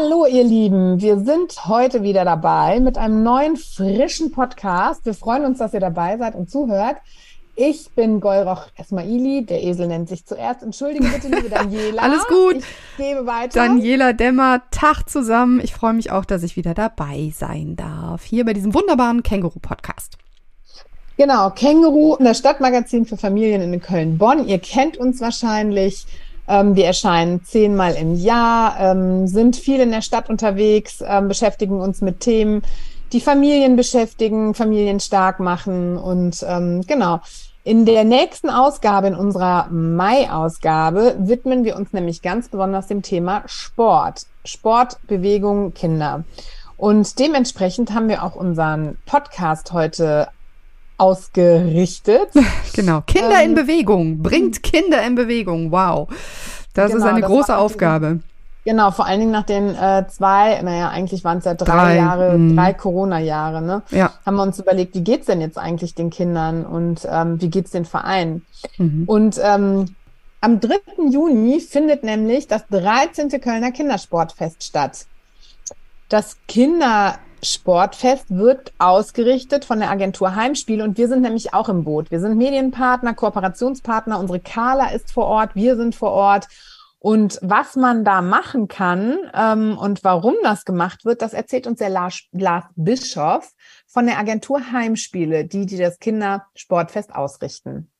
Hallo ihr Lieben, wir sind heute wieder dabei mit einem neuen frischen Podcast. Wir freuen uns, dass ihr dabei seid und zuhört. Ich bin Golroch Esmaili, der Esel nennt sich zuerst. Entschuldige bitte, liebe Daniela. Alles gut. Ich gebe weiter. Daniela Dämmer, Tag zusammen. Ich freue mich auch, dass ich wieder dabei sein darf. Hier bei diesem wunderbaren Känguru-Podcast. Genau, Känguru, das Stadtmagazin für Familien in Köln-Bonn. Ihr kennt uns wahrscheinlich. Ähm, wir erscheinen zehnmal im Jahr, ähm, sind viel in der Stadt unterwegs, ähm, beschäftigen uns mit Themen, die Familien beschäftigen, Familien stark machen und ähm, genau. In der nächsten Ausgabe, in unserer Mai-Ausgabe, widmen wir uns nämlich ganz besonders dem Thema Sport. Sport, Bewegung, Kinder. Und dementsprechend haben wir auch unseren Podcast heute ausgerichtet. Genau, Kinder ähm, in Bewegung, bringt Kinder in Bewegung. Wow, das genau, ist eine große Aufgabe. Genau, vor allen Dingen nach den äh, zwei, naja, eigentlich waren es ja drei, drei Jahre, mh. drei Corona-Jahre, ne? Ja. Haben wir uns überlegt, wie geht's denn jetzt eigentlich den Kindern und ähm, wie geht's den Vereinen? Mhm. Und ähm, am 3. Juni findet nämlich das 13. Kölner Kindersportfest statt. Das Kinder Sportfest wird ausgerichtet von der Agentur Heimspiel und wir sind nämlich auch im Boot. Wir sind Medienpartner, Kooperationspartner. Unsere Carla ist vor Ort, wir sind vor Ort. Und was man da machen kann ähm, und warum das gemacht wird, das erzählt uns der Lars, Lars Bischoff von der Agentur Heimspiele, die, die das Kindersportfest ausrichten.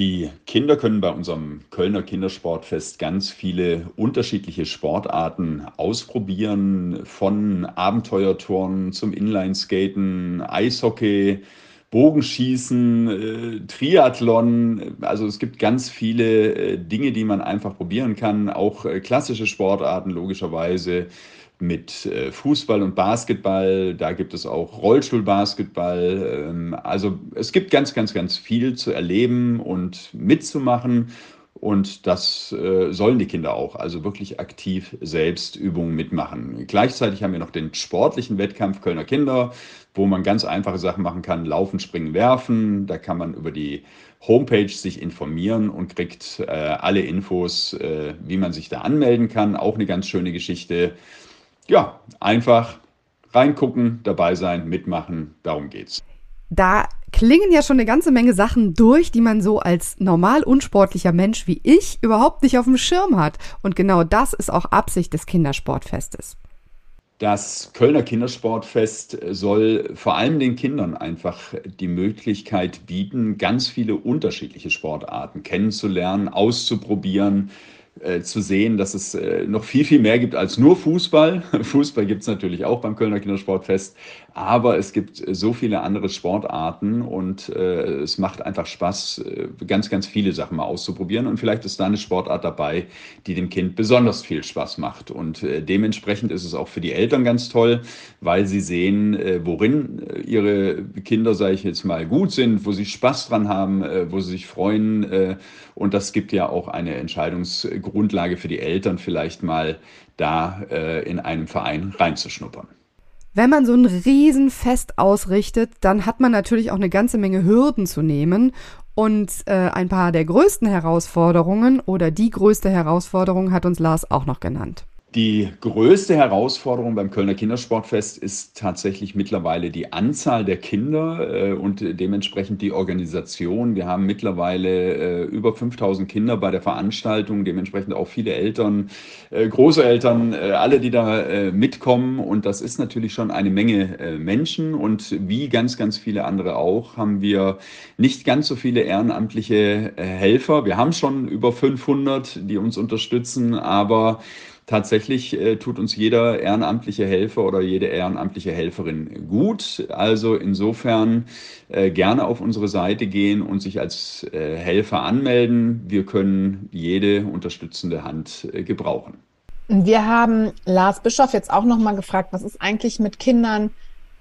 Die Kinder können bei unserem Kölner Kindersportfest ganz viele unterschiedliche Sportarten ausprobieren, von Abenteuertouren zum Inlineskaten, Eishockey, Bogenschießen, äh, Triathlon. Also es gibt ganz viele äh, Dinge, die man einfach probieren kann, auch äh, klassische Sportarten logischerweise mit äh, Fußball und Basketball. Da gibt es auch Rollstuhlbasketball. Ähm, also es gibt ganz, ganz, ganz viel zu erleben und mitzumachen. Und das äh, sollen die Kinder auch, also wirklich aktiv selbst Übungen mitmachen. Gleichzeitig haben wir noch den sportlichen Wettkampf Kölner Kinder, wo man ganz einfache Sachen machen kann, laufen, springen, werfen. Da kann man über die Homepage sich informieren und kriegt äh, alle Infos, äh, wie man sich da anmelden kann. Auch eine ganz schöne Geschichte ja, einfach reingucken, dabei sein, mitmachen, darum geht's. Da klingen ja schon eine ganze Menge Sachen durch, die man so als normal unsportlicher Mensch wie ich überhaupt nicht auf dem Schirm hat. Und genau das ist auch Absicht des Kindersportfestes. Das Kölner Kindersportfest soll vor allem den Kindern einfach die Möglichkeit bieten, ganz viele unterschiedliche Sportarten kennenzulernen, auszuprobieren, äh, zu sehen, dass es äh, noch viel, viel mehr gibt als nur Fußball. Fußball gibt es natürlich auch beim Kölner Kindersportfest, aber es gibt äh, so viele andere Sportarten und es macht einfach Spaß, ganz, ganz viele Sachen mal auszuprobieren. Und vielleicht ist da eine Sportart dabei, die dem Kind besonders viel Spaß macht. Und dementsprechend ist es auch für die Eltern ganz toll, weil sie sehen, worin ihre Kinder, sage ich jetzt mal, gut sind, wo sie Spaß dran haben, wo sie sich freuen. Und das gibt ja auch eine Entscheidungsgrundlage für die Eltern, vielleicht mal da äh, in einem Verein reinzuschnuppern. Wenn man so ein Riesenfest ausrichtet, dann hat man natürlich auch eine ganze Menge Hürden zu nehmen. Und äh, ein paar der größten Herausforderungen oder die größte Herausforderung hat uns Lars auch noch genannt. Die größte Herausforderung beim Kölner Kindersportfest ist tatsächlich mittlerweile die Anzahl der Kinder äh, und dementsprechend die Organisation. Wir haben mittlerweile äh, über 5000 Kinder bei der Veranstaltung, dementsprechend auch viele Eltern, äh, Großeltern, alle, die da mitkommen. Und das ist natürlich schon eine Menge Menschen. Und wie ganz, ganz viele andere auch, haben wir nicht ganz so viele ehrenamtliche Helfer. Wir haben schon über 500, die uns unterstützen, aber tatsächlich äh, tut uns jeder ehrenamtliche Helfer oder jede ehrenamtliche Helferin gut. Also insofern äh, gerne auf unsere Seite gehen und sich als äh, Helfer anmelden. Wir können jede unterstützende Hand äh, gebrauchen. Wir haben Lars Bischof jetzt auch noch mal gefragt, was ist eigentlich mit Kindern,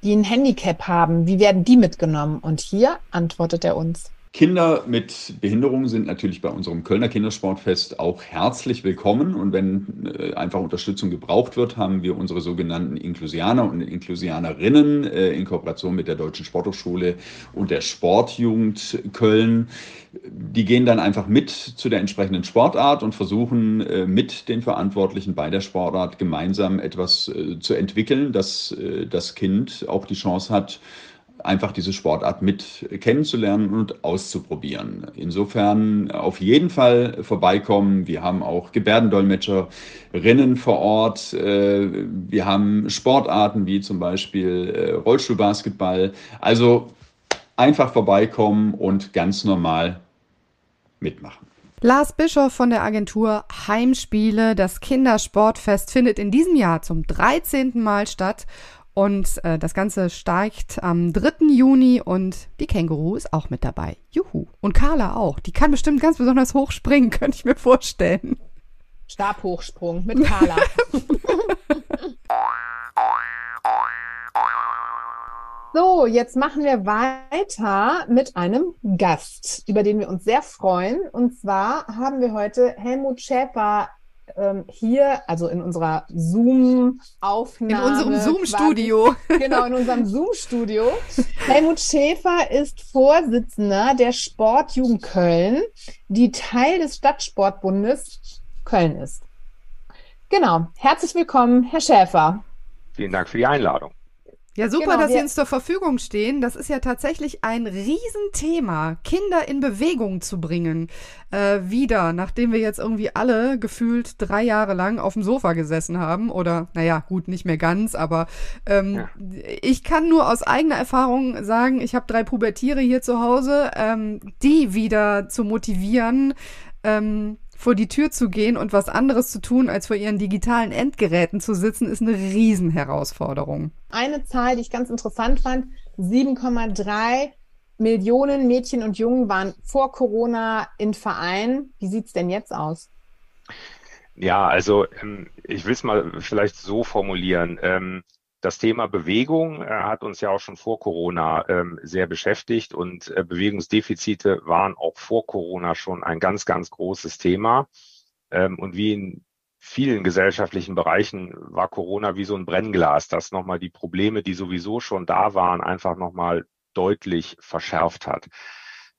die ein Handicap haben? Wie werden die mitgenommen? Und hier antwortet er uns. Kinder mit Behinderungen sind natürlich bei unserem Kölner Kindersportfest auch herzlich willkommen. Und wenn äh, einfach Unterstützung gebraucht wird, haben wir unsere sogenannten Inklusianer und Inklusianerinnen äh, in Kooperation mit der Deutschen Sporthochschule und der Sportjugend Köln. Die gehen dann einfach mit zu der entsprechenden Sportart und versuchen äh, mit den Verantwortlichen bei der Sportart gemeinsam etwas zu entwickeln, dass das Kind auch die Chance hat, einfach diese Sportart mit kennenzulernen und auszuprobieren. Insofern auf jeden Fall vorbeikommen. Wir haben auch Gebärdendolmetscherinnen vor Ort. Äh, wir haben Sportarten wie zum Beispiel äh, Rollstuhlbasketball. Also einfach vorbeikommen und ganz normal mitmachen. Lars Bischof von der Agentur Heimspiele. Das Kindersportfest findet in diesem Jahr zum 13. Mal statt und äh, das Ganze steigt am 3. Juni und die Känguru ist auch mit dabei. Juhu. Und Carla auch. Die kann bestimmt ganz besonders hoch springen, könnte ich mir vorstellen. Stabhochsprung mit Carla. so, jetzt machen wir weiter mit einem Gast, über den wir uns sehr freuen. Und zwar haben wir heute Helmut Schäfer ähm, hier, also in unserer Zoom-Aufnahme. In unserem Zoom-Studio. Genau, in unserem Zoom-Studio. Helmut Schäfer ist Vorsitzender der Sportjugend Köln, die Teil des Stadtsportbundes Köln ist. Genau. Herzlich willkommen, Herr Schäfer. Vielen Dank für die Einladung. Ja, super, genau, dass Sie uns zur Verfügung stehen. Das ist ja tatsächlich ein Riesenthema, Kinder in Bewegung zu bringen. Äh, wieder, nachdem wir jetzt irgendwie alle gefühlt drei Jahre lang auf dem Sofa gesessen haben. Oder, naja, gut, nicht mehr ganz, aber ähm, ja. ich kann nur aus eigener Erfahrung sagen, ich habe drei Pubertiere hier zu Hause, ähm, die wieder zu motivieren, ähm, vor die Tür zu gehen und was anderes zu tun, als vor ihren digitalen Endgeräten zu sitzen, ist eine Riesenherausforderung. Eine Zahl, die ich ganz interessant fand, 7,3 Millionen Mädchen und Jungen waren vor Corona in Vereinen. Wie sieht es denn jetzt aus? Ja, also ähm, ich will es mal vielleicht so formulieren. Das Thema Bewegung äh, hat uns ja auch schon vor Corona ähm, sehr beschäftigt und äh, Bewegungsdefizite waren auch vor Corona schon ein ganz, ganz großes Thema. Ähm, und wie in vielen gesellschaftlichen Bereichen war Corona wie so ein Brennglas, das nochmal die Probleme, die sowieso schon da waren, einfach nochmal deutlich verschärft hat.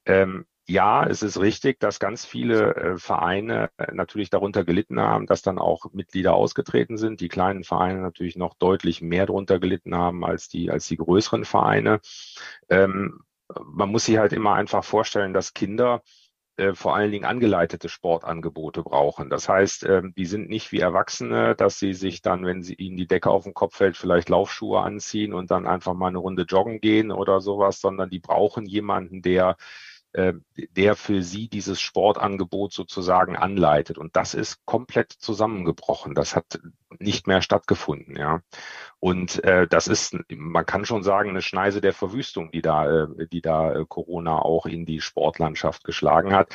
Ähm, ja, es ist richtig, dass ganz viele äh, Vereine äh, natürlich darunter gelitten haben, dass dann auch Mitglieder ausgetreten sind. Die kleinen Vereine natürlich noch deutlich mehr darunter gelitten haben als die, als die größeren Vereine. Ähm, man muss sich halt immer einfach vorstellen, dass Kinder äh, vor allen Dingen angeleitete Sportangebote brauchen. Das heißt, äh, die sind nicht wie Erwachsene, dass sie sich dann, wenn sie ihnen die Decke auf den Kopf fällt, vielleicht Laufschuhe anziehen und dann einfach mal eine Runde joggen gehen oder sowas, sondern die brauchen jemanden, der der für sie dieses Sportangebot sozusagen anleitet. Und das ist komplett zusammengebrochen. Das hat nicht mehr stattgefunden, ja. Und äh, das ist, man kann schon sagen, eine Schneise der Verwüstung, die da, äh, die da äh, Corona auch in die Sportlandschaft geschlagen hat.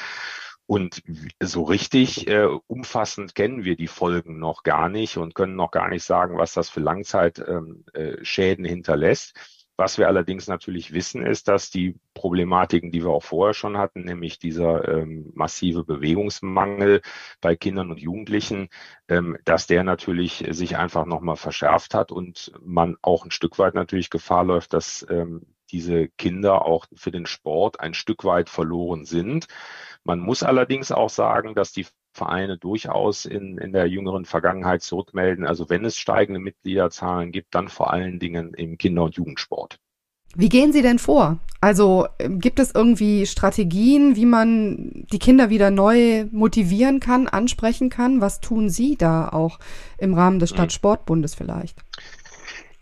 Und so richtig äh, umfassend kennen wir die Folgen noch gar nicht und können noch gar nicht sagen, was das für Langzeitschäden ähm, äh, hinterlässt. Was wir allerdings natürlich wissen, ist, dass die Problematiken, die wir auch vorher schon hatten, nämlich dieser ähm, massive Bewegungsmangel bei Kindern und Jugendlichen, ähm, dass der natürlich sich einfach nochmal verschärft hat und man auch ein Stück weit natürlich Gefahr läuft, dass ähm, diese Kinder auch für den Sport ein Stück weit verloren sind. Man muss allerdings auch sagen, dass die Vereine durchaus in, in der jüngeren Vergangenheit zurückmelden. Also wenn es steigende Mitgliederzahlen gibt, dann vor allen Dingen im Kinder- und Jugendsport. Wie gehen Sie denn vor? Also ähm, gibt es irgendwie Strategien, wie man die Kinder wieder neu motivieren kann, ansprechen kann? Was tun Sie da auch im Rahmen des mhm. Stadtsportbundes vielleicht?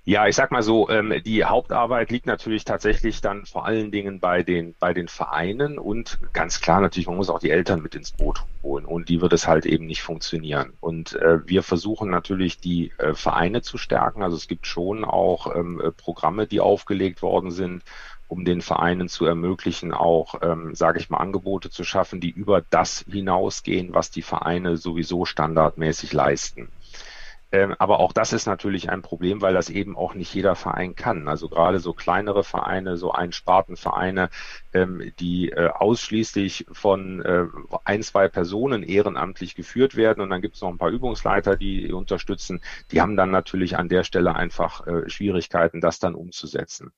Ja, ich sag mal so, ähm, die Hauptarbeit liegt natürlich tatsächlich dann vor allen Dingen bei den, bei den Vereinen und ganz klar natürlich, man muss auch die Eltern mit ins Boot holen und die wird es halt eben nicht funktionieren. Und äh, wir versuchen natürlich die äh, Vereine zu stärken. Also es gibt schon auch ähm, äh, Programme, die aufgelegt worden sind, um den Vereinen zu ermöglichen, auch, ähm, sage ich mal, Angebote zu schaffen, die über das hinausgehen, was die Vereine sowieso standardmäßig leisten. Ähm, aber auch das ist natürlich ein Problem, weil das eben auch nicht jeder Verein kann. Also gerade so kleinere Vereine, so Einspartenvereine, die äh, ausschließlich von äh, ein, zwei Personen ehrenamtlich geführt werden und dann gibt es noch ein paar Übungsleiter, die unterstützen, die haben dann natürlich an der Stelle einfach äh, Schwierigkeiten, das dann umzusetzen.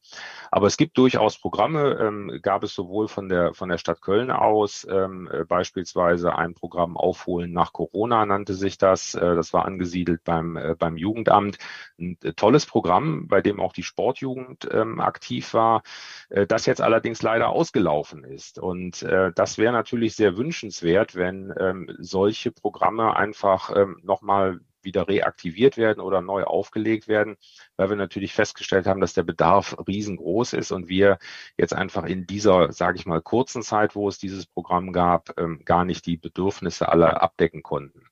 Aber es gibt durchaus Programme, ähm, gab es sowohl von der von der Stadt Köln aus, ähm, äh, beispielsweise ein Programm Aufholen nach Corona nannte sich das. Äh, das war angesiedelt beim äh, beim Jugendamt. Ein äh, tolles Programm, bei dem auch die Sportjugend ähm, aktiv war, äh, das jetzt allerdings leider aus ausgelaufen ist. Und äh, das wäre natürlich sehr wünschenswert, wenn ähm, solche Programme einfach ähm, nochmal wieder reaktiviert werden oder neu aufgelegt werden, weil wir natürlich festgestellt haben, dass der Bedarf riesengroß ist und wir jetzt einfach in dieser, sage ich mal, kurzen Zeit, wo es dieses Programm gab, ähm, gar nicht die Bedürfnisse aller abdecken konnten.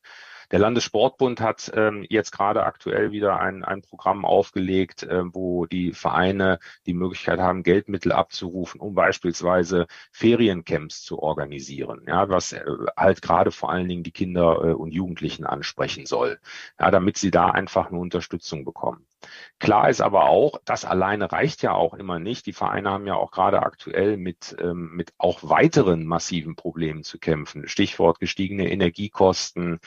Der Landessportbund hat ähm, jetzt gerade aktuell wieder ein, ein Programm aufgelegt, äh, wo die Vereine die Möglichkeit haben, Geldmittel abzurufen, um beispielsweise Feriencamps zu organisieren, ja, was äh, halt gerade vor allen Dingen die Kinder äh, und Jugendlichen ansprechen soll, ja, damit sie da einfach eine Unterstützung bekommen. Klar ist aber auch, das alleine reicht ja auch immer nicht. Die Vereine haben ja auch gerade aktuell mit, ähm, mit auch weiteren massiven Problemen zu kämpfen. Stichwort gestiegene Energiekosten.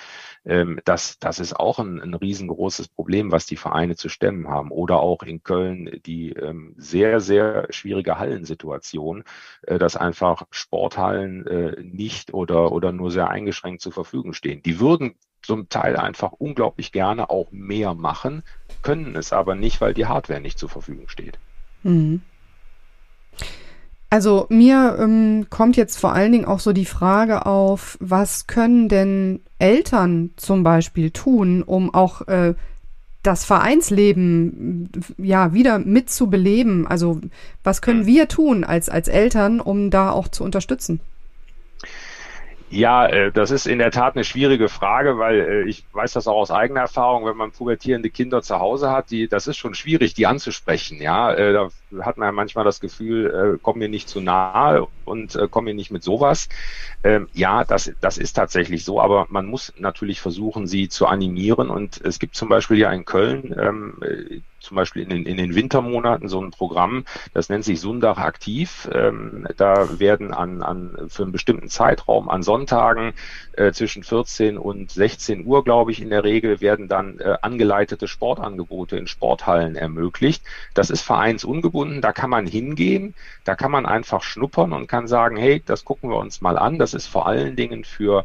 Ähm, das, das ist auch ein, ein riesengroßes Problem, was die Vereine zu stemmen haben. Oder auch in Köln die ähm, sehr, sehr schwierige Hallensituation, äh, dass einfach Sporthallen äh, nicht oder, oder nur sehr eingeschränkt zur Verfügung stehen. Die würden zum Teil einfach unglaublich gerne auch mehr machen, können es aber nicht, weil die Hardware nicht zur Verfügung steht. Mhm. Also mir ähm, kommt jetzt vor allen Dingen auch so die Frage auf, was können denn Eltern zum Beispiel tun, um auch äh, das Vereinsleben ja wieder mitzubeleben? Also was können hm. wir tun als, als Eltern, um da auch zu unterstützen? Ja, äh, das ist in der Tat eine schwierige Frage, weil äh, ich weiß das auch aus eigener Erfahrung, wenn man pubertierende Kinder zu Hause hat, die, das ist schon schwierig, die anzusprechen. Ja, äh, da hat man ja manchmal das Gefühl, komm mir nicht zu nahe und komm mir nicht mit sowas. Ähm, ja, das, das ist tatsächlich so, aber man muss natürlich versuchen, sie zu animieren. Und es gibt zum Beispiel ja in Köln ähm, zum Beispiel in den, in den Wintermonaten so ein Programm, das nennt sich Sundach aktiv. Ähm, da werden an, an für einen bestimmten Zeitraum an Sonntagen äh, zwischen 14 und 16 Uhr, glaube ich, in der Regel werden dann äh, angeleitete Sportangebote in Sporthallen ermöglicht. Das ist vereinsungebunden, da kann man hingehen, da kann man einfach schnuppern und kann sagen, hey, das gucken wir uns mal an. Das ist vor allen Dingen für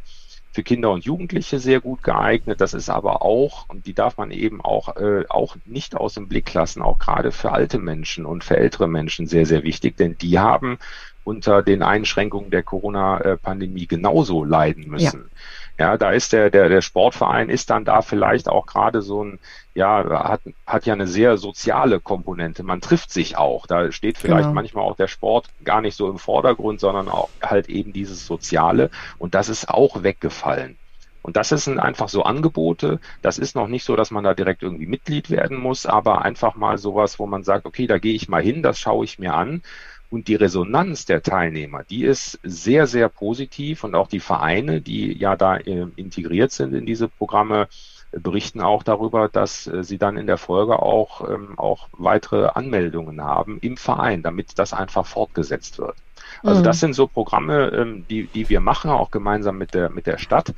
für Kinder und Jugendliche sehr gut geeignet. Das ist aber auch, und die darf man eben auch, äh, auch nicht aus dem Blick lassen, auch gerade für alte Menschen und für ältere Menschen sehr, sehr wichtig, denn die haben unter den Einschränkungen der Corona-Pandemie genauso leiden müssen. Ja. Ja, da ist der, der, der Sportverein ist dann da vielleicht auch gerade so ein, ja, hat, hat ja eine sehr soziale Komponente. Man trifft sich auch. Da steht vielleicht genau. manchmal auch der Sport gar nicht so im Vordergrund, sondern auch halt eben dieses Soziale. Und das ist auch weggefallen. Und das sind einfach so Angebote. Das ist noch nicht so, dass man da direkt irgendwie Mitglied werden muss, aber einfach mal sowas, wo man sagt, okay, da gehe ich mal hin, das schaue ich mir an. Und die Resonanz der Teilnehmer, die ist sehr, sehr positiv und auch die Vereine, die ja da äh, integriert sind in diese Programme, berichten auch darüber, dass äh, sie dann in der Folge auch, ähm, auch weitere Anmeldungen haben im Verein, damit das einfach fortgesetzt wird. Also mhm. das sind so Programme, ähm, die, die wir machen, auch gemeinsam mit der, mit der Stadt.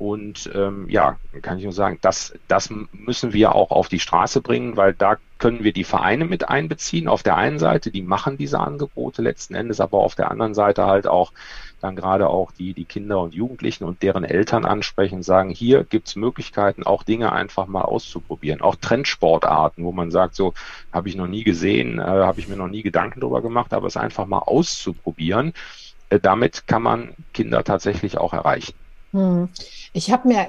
Und ähm, ja, kann ich nur sagen, das, das müssen wir auch auf die Straße bringen, weil da können wir die Vereine mit einbeziehen. Auf der einen Seite, die machen diese Angebote letzten Endes, aber auf der anderen Seite halt auch dann gerade auch die, die Kinder und Jugendlichen und deren Eltern ansprechen sagen, hier gibt's Möglichkeiten, auch Dinge einfach mal auszuprobieren. Auch Trendsportarten, wo man sagt, so habe ich noch nie gesehen, äh, habe ich mir noch nie Gedanken drüber gemacht, aber es einfach mal auszuprobieren. Äh, damit kann man Kinder tatsächlich auch erreichen. Hm. Ich habe mir,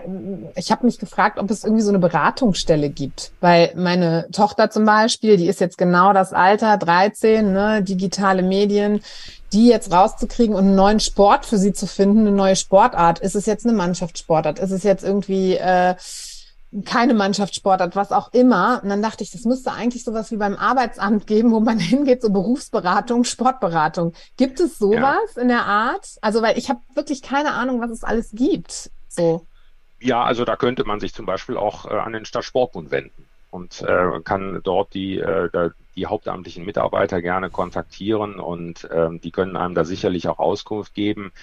ich habe mich gefragt, ob es irgendwie so eine Beratungsstelle gibt, weil meine Tochter zum Beispiel, die ist jetzt genau das Alter, 13, ne, digitale Medien, die jetzt rauszukriegen und einen neuen Sport für sie zu finden, eine neue Sportart. Ist es jetzt eine Mannschaftssportart? Ist es jetzt irgendwie äh, keine Mannschaftssportart, was auch immer. Und dann dachte ich, das müsste eigentlich sowas wie beim Arbeitsamt geben, wo man hingeht, so Berufsberatung, Sportberatung. Gibt es sowas ja. in der Art? Also, weil ich habe wirklich keine Ahnung, was es alles gibt. So. Ja, also da könnte man sich zum Beispiel auch äh, an den Stadtsportbund wenden und äh, kann dort die, äh, die hauptamtlichen Mitarbeiter gerne kontaktieren und äh, die können einem da sicherlich auch Auskunft geben,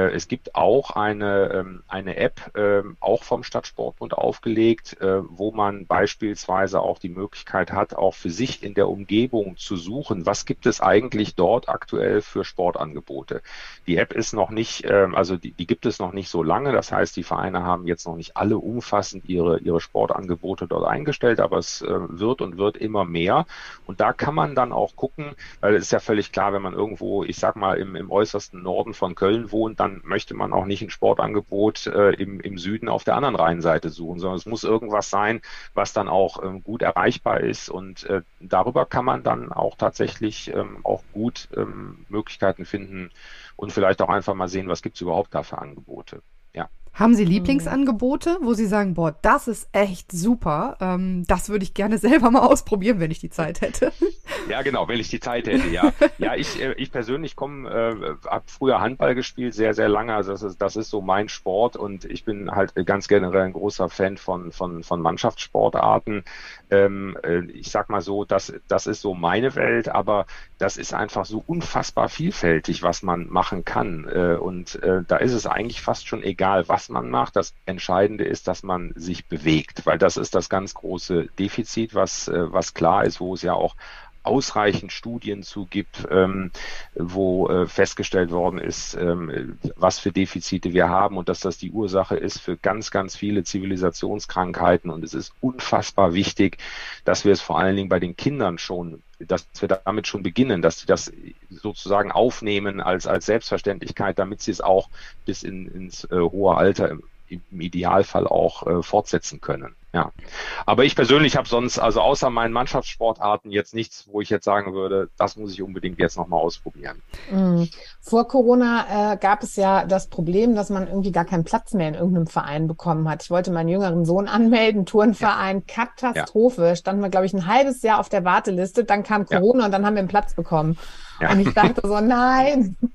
es gibt auch eine, ähm, eine App, ähm, auch vom Stadtsportbund aufgelegt, äh, wo man beispielsweise auch die Möglichkeit hat, auch für sich in der Umgebung zu suchen, was gibt es eigentlich dort aktuell für Sportangebote. Die App ist noch nicht, ähm, also die, die gibt es noch nicht so lange. Das heißt, die Vereine haben jetzt noch nicht alle umfassend ihre, ihre Sportangebote dort eingestellt, aber es äh, wird und wird immer mehr. Und da kann man dann auch gucken, weil es ist ja völlig klar, wenn man irgendwo, ich sag mal, im, im äußersten Norden von Köln wohnt, dann möchte man auch nicht ein Sportangebot äh, im, im Süden auf der anderen Rheinseite suchen, sondern es muss irgendwas sein, was dann auch ähm, gut erreichbar ist. Und äh, darüber kann man dann auch tatsächlich ähm, auch gut ähm, Möglichkeiten finden und vielleicht auch einfach mal sehen, was gibt es überhaupt da für Angebote. Ja. Haben Sie Lieblingsangebote, wo Sie sagen, boah, das ist echt super, ähm, das würde ich gerne selber mal ausprobieren, wenn ich die Zeit hätte? Ja, genau, wenn ich die Zeit hätte, ja. Ja, ich, äh, ich persönlich komme, äh, habe früher Handball gespielt, sehr, sehr lange, also das ist, das ist so mein Sport und ich bin halt ganz generell ein großer Fan von, von, von Mannschaftssportarten. Ähm, äh, ich sag mal so, das, das ist so meine Welt, aber das ist einfach so unfassbar vielfältig, was man machen kann. Äh, und äh, da ist es eigentlich fast schon egal, was man macht. Das Entscheidende ist, dass man sich bewegt, weil das ist das ganz große Defizit, was, äh, was klar ist, wo es ja auch ausreichend Studien zu gibt, ähm, wo äh, festgestellt worden ist, ähm, was für Defizite wir haben und dass das die Ursache ist für ganz, ganz viele Zivilisationskrankheiten. Und es ist unfassbar wichtig, dass wir es vor allen Dingen bei den Kindern schon dass wir damit schon beginnen, dass sie das sozusagen aufnehmen als, als Selbstverständlichkeit, damit sie es auch bis in, ins äh, hohe Alter im, im Idealfall auch äh, fortsetzen können. Ja, aber ich persönlich habe sonst, also außer meinen Mannschaftssportarten jetzt nichts, wo ich jetzt sagen würde, das muss ich unbedingt jetzt nochmal ausprobieren. Mhm. Vor Corona äh, gab es ja das Problem, dass man irgendwie gar keinen Platz mehr in irgendeinem Verein bekommen hat. Ich wollte meinen jüngeren Sohn anmelden, Turnverein, ja. Katastrophe. Ja. Standen wir, glaube ich, ein halbes Jahr auf der Warteliste, dann kam Corona ja. und dann haben wir einen Platz bekommen. Und ich dachte so, nein.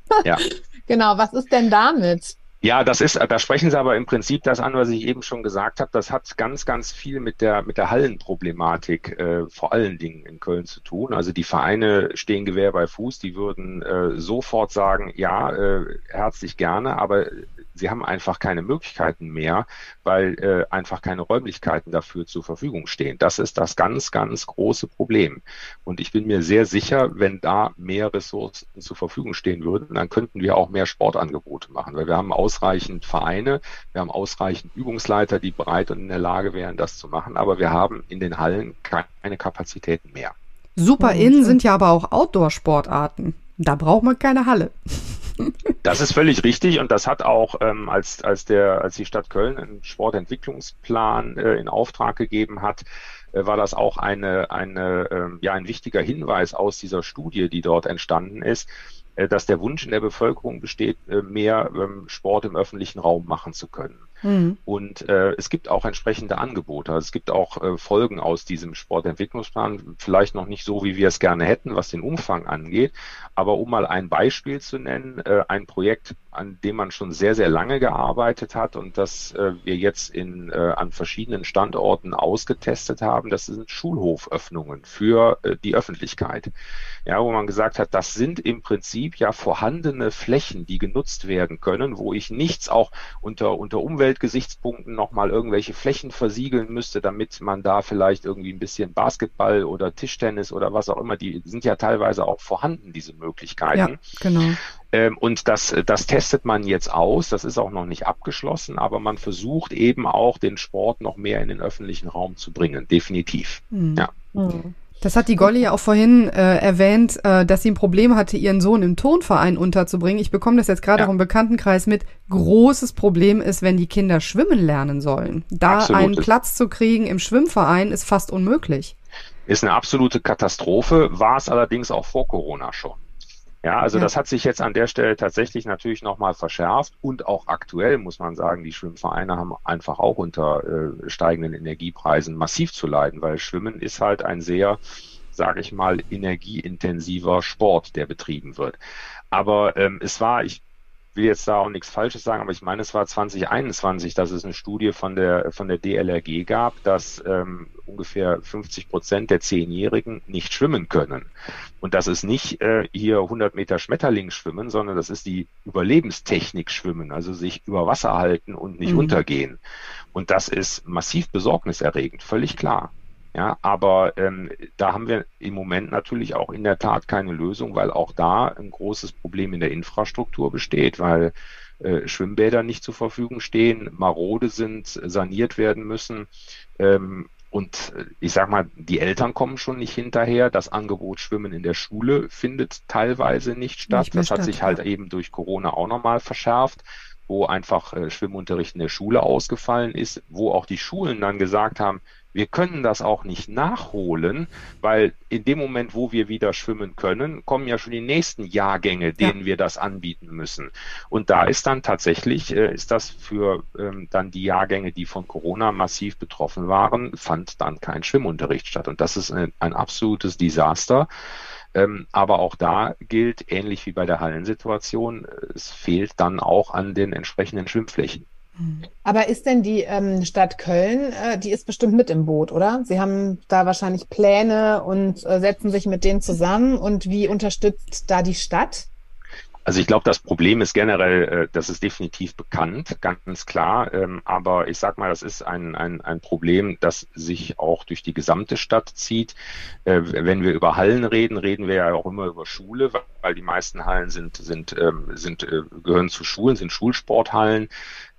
Genau, was ist denn damit? Ja, das ist, da sprechen Sie aber im Prinzip das an, was ich eben schon gesagt habe. Das hat ganz, ganz viel mit der, mit der Hallenproblematik äh, vor allen Dingen in Köln zu tun. Also die Vereine stehen Gewehr bei Fuß, die würden äh, sofort sagen, ja, äh, herzlich gerne, aber sie haben einfach keine Möglichkeiten mehr, weil äh, einfach keine Räumlichkeiten dafür zur Verfügung stehen. Das ist das ganz, ganz große Problem. Und ich bin mir sehr sicher, wenn da mehr Ressourcen zur Verfügung stehen würden, dann könnten wir auch mehr Sportangebote machen, weil wir haben ausreichend Vereine, wir haben ausreichend Übungsleiter, die bereit und in der Lage wären, das zu machen, aber wir haben in den Hallen keine Kapazitäten mehr. Super in sind ja aber auch Outdoor-Sportarten. Da braucht man keine Halle. Das ist völlig richtig und das hat auch, ähm, als, als, der, als die Stadt Köln einen Sportentwicklungsplan äh, in Auftrag gegeben hat, äh, war das auch eine, eine, äh, ja, ein wichtiger Hinweis aus dieser Studie, die dort entstanden ist, dass der Wunsch in der Bevölkerung besteht, äh, mehr ähm, Sport im öffentlichen Raum machen zu können. Mhm. Und äh, es gibt auch entsprechende Angebote. Also es gibt auch äh, Folgen aus diesem Sportentwicklungsplan, vielleicht noch nicht so, wie wir es gerne hätten, was den Umfang angeht. Aber um mal ein Beispiel zu nennen, äh, ein Projekt, an dem man schon sehr, sehr lange gearbeitet hat und das äh, wir jetzt in, äh, an verschiedenen Standorten ausgetestet haben, das sind Schulhoföffnungen für äh, die Öffentlichkeit. Ja, wo man gesagt hat, das sind im Prinzip ja vorhandene Flächen, die genutzt werden können, wo ich nichts auch unter, unter Umwelt Umweltgesichtspunkten nochmal irgendwelche Flächen versiegeln müsste, damit man da vielleicht irgendwie ein bisschen Basketball oder Tischtennis oder was auch immer, die sind ja teilweise auch vorhanden, diese Möglichkeiten. Ja, genau. Ähm, und das, das testet man jetzt aus. Das ist auch noch nicht abgeschlossen, aber man versucht eben auch den Sport noch mehr in den öffentlichen Raum zu bringen. Definitiv. Mhm. Ja. Mhm. Das hat die Golli ja auch vorhin äh, erwähnt, äh, dass sie ein Problem hatte, ihren Sohn im Turnverein unterzubringen. Ich bekomme das jetzt gerade ja. auch im Bekanntenkreis mit. Großes Problem ist, wenn die Kinder schwimmen lernen sollen. Da Absolut. einen Platz zu kriegen im Schwimmverein ist fast unmöglich. Ist eine absolute Katastrophe, war es allerdings auch vor Corona schon. Ja, also ja. das hat sich jetzt an der Stelle tatsächlich natürlich nochmal verschärft und auch aktuell muss man sagen, die Schwimmvereine haben einfach auch unter äh, steigenden Energiepreisen massiv zu leiden, weil Schwimmen ist halt ein sehr, sage ich mal, energieintensiver Sport, der betrieben wird. Aber ähm, es war, ich will jetzt da auch nichts Falsches sagen, aber ich meine, es war 2021, dass es eine Studie von der, von der DLRG gab, dass ähm, ungefähr 50 Prozent der Zehnjährigen nicht schwimmen können. Und das ist nicht äh, hier 100 Meter Schmetterling schwimmen, sondern das ist die Überlebenstechnik schwimmen, also sich über Wasser halten und nicht mhm. untergehen. Und das ist massiv besorgniserregend, völlig klar. Ja, aber ähm, da haben wir im Moment natürlich auch in der Tat keine Lösung, weil auch da ein großes Problem in der Infrastruktur besteht, weil äh, Schwimmbäder nicht zur Verfügung stehen, marode sind, saniert werden müssen. Ähm, und äh, ich sag mal, die Eltern kommen schon nicht hinterher. Das Angebot Schwimmen in der Schule findet teilweise nicht statt. Nicht das statt, hat sich halt eben durch Corona auch nochmal verschärft wo einfach äh, Schwimmunterricht in der Schule ausgefallen ist, wo auch die Schulen dann gesagt haben, wir können das auch nicht nachholen, weil in dem Moment, wo wir wieder schwimmen können, kommen ja schon die nächsten Jahrgänge, denen ja. wir das anbieten müssen. Und da ist dann tatsächlich, äh, ist das für ähm, dann die Jahrgänge, die von Corona massiv betroffen waren, fand dann kein Schwimmunterricht statt. Und das ist ein, ein absolutes Desaster. Ähm, aber auch da gilt, ähnlich wie bei der Hallensituation, es fehlt dann auch an den entsprechenden Schwimmflächen. Aber ist denn die ähm, Stadt Köln, äh, die ist bestimmt mit im Boot, oder? Sie haben da wahrscheinlich Pläne und äh, setzen sich mit denen zusammen. Und wie unterstützt da die Stadt? Also ich glaube, das Problem ist generell, äh, das ist definitiv bekannt, ganz klar. Ähm, aber ich sag mal, das ist ein, ein, ein Problem, das sich auch durch die gesamte Stadt zieht. Äh, wenn wir über Hallen reden, reden wir ja auch immer über Schule, weil die meisten Hallen sind, sind, ähm, sind, äh, gehören zu Schulen, sind Schulsporthallen.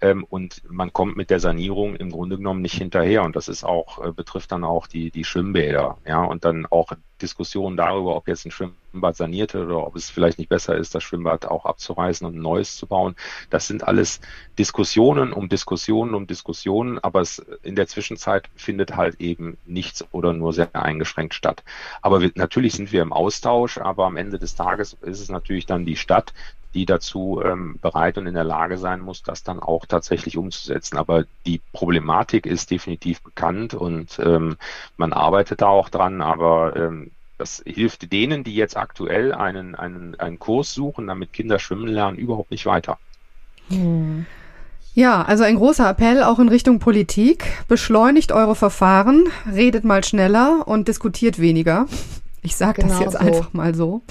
Ähm, und man kommt mit der Sanierung im Grunde genommen nicht hinterher. Und das ist auch, äh, betrifft dann auch die, die Schwimmbäder, ja, und dann auch Diskussionen darüber, ob jetzt ein Schwimmbad saniert wird oder ob es vielleicht nicht besser ist, das Schwimmbad auch abzureißen und ein neues zu bauen. Das sind alles Diskussionen um Diskussionen um Diskussionen, aber es, in der Zwischenzeit findet halt eben nichts oder nur sehr eingeschränkt statt. Aber wir, natürlich sind wir im Austausch, aber am Ende des Tages ist es natürlich dann die Stadt, die dazu ähm, bereit und in der Lage sein muss, das dann auch tatsächlich umzusetzen. Aber die Problematik ist definitiv bekannt und ähm, man arbeitet da auch dran, aber ähm, das hilft denen, die jetzt aktuell einen, einen, einen Kurs suchen, damit Kinder schwimmen lernen, überhaupt nicht weiter. Ja, also ein großer Appell auch in Richtung Politik. Beschleunigt eure Verfahren, redet mal schneller und diskutiert weniger. Ich sage genau das jetzt so. einfach mal so.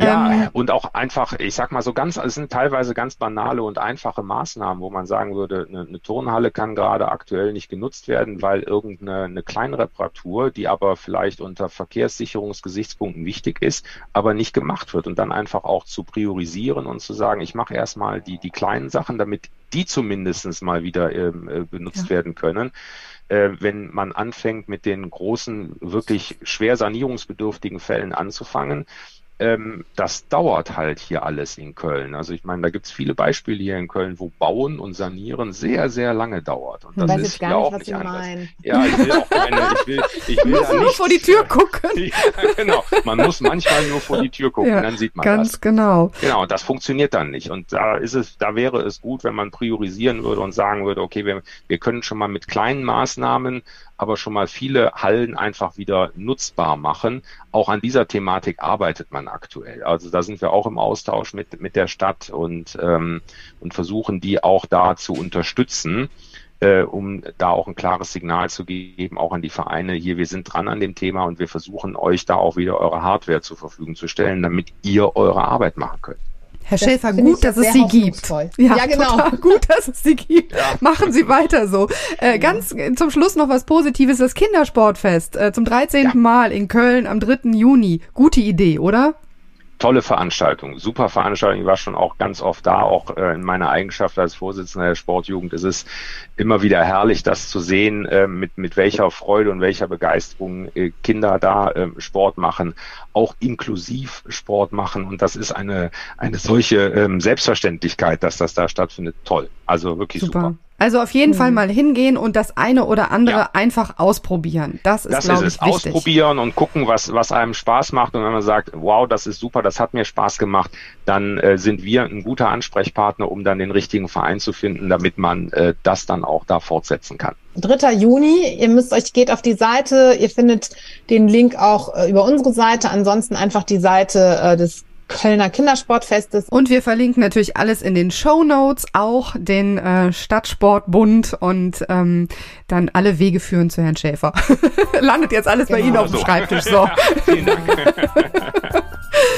Ja, ähm, und auch einfach, ich sag mal so ganz, es sind teilweise ganz banale und einfache Maßnahmen, wo man sagen würde, eine, eine Turnhalle kann gerade aktuell nicht genutzt werden, weil irgendeine eine kleine Reparatur, die aber vielleicht unter Verkehrssicherungsgesichtspunkten wichtig ist, aber nicht gemacht wird. Und dann einfach auch zu priorisieren und zu sagen, ich mache erstmal die, die kleinen Sachen, damit die zumindest mal wieder ähm, äh, benutzt ja. werden können äh, wenn man anfängt, mit den großen, wirklich schwer sanierungsbedürftigen Fällen anzufangen, ähm, das dauert halt hier alles in Köln. Also ich meine, da gibt es viele Beispiele hier in Köln, wo Bauen und Sanieren sehr, sehr lange dauert. Und das weiß ist hier auch nicht, nicht anders. Meinen. Ja, ich will auch keine, ich will, ich will muss nur vor die Tür gucken. ja, genau. Man muss manchmal nur vor die Tür gucken, ja, dann sieht man ganz das. genau. Genau, und das funktioniert dann nicht. Und da ist es, da wäre es gut, wenn man priorisieren würde und sagen würde, okay, wir, wir können schon mal mit kleinen Maßnahmen aber schon mal viele Hallen einfach wieder nutzbar machen. Auch an dieser Thematik arbeitet man aktuell. Also da sind wir auch im Austausch mit, mit der Stadt und, ähm, und versuchen die auch da zu unterstützen. Äh, um da auch ein klares Signal zu geben, auch an die Vereine hier, wir sind dran an dem Thema und wir versuchen euch da auch wieder eure Hardware zur Verfügung zu stellen, damit ihr eure Arbeit machen könnt. Herr das Schäfer, gut, dass es sie gibt. Ja, ja genau. Total, gut, dass es sie gibt. Ja. Machen Sie weiter so. Äh, ganz zum Schluss noch was Positives. Das Kindersportfest äh, zum 13. Ja. Mal in Köln am 3. Juni. Gute Idee, oder? Tolle Veranstaltung, super Veranstaltung. Ich war schon auch ganz oft da, auch äh, in meiner Eigenschaft als Vorsitzender der Sportjugend. Es ist immer wieder herrlich, das zu sehen, äh, mit, mit welcher Freude und welcher Begeisterung äh, Kinder da äh, Sport machen, auch inklusiv Sport machen. Und das ist eine, eine solche ähm, Selbstverständlichkeit, dass das da stattfindet. Toll. Also wirklich super. super. Also auf jeden mhm. Fall mal hingehen und das eine oder andere ja. einfach ausprobieren. Das ist, das ist es. Wichtig. Ausprobieren und gucken, was, was einem Spaß macht. Und wenn man sagt, wow, das ist super, das hat mir Spaß gemacht, dann äh, sind wir ein guter Ansprechpartner, um dann den richtigen Verein zu finden, damit man äh, das dann auch da fortsetzen kann. 3. Juni, ihr müsst euch, geht auf die Seite, ihr findet den Link auch äh, über unsere Seite, ansonsten einfach die Seite äh, des Kölner Kindersportfestes. Und wir verlinken natürlich alles in den Show Notes, auch den äh, Stadtsportbund und ähm, dann alle Wege führen zu Herrn Schäfer. Landet jetzt alles genau. bei Ihnen auf dem Schreibtisch. So. Vielen Dank.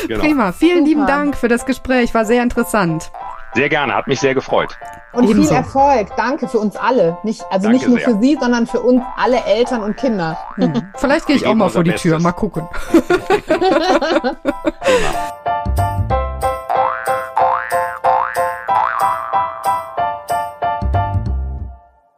genau. Prima. Vielen Super. lieben Dank für das Gespräch. War sehr interessant. Sehr gerne, hat mich sehr gefreut. Und Ebenso. viel Erfolg. Danke für uns alle. Nicht, also Danke nicht nur sehr. für Sie, sondern für uns alle Eltern und Kinder. Hm. Vielleicht gehe ich auch mal vor die Bestes. Tür. Mal gucken.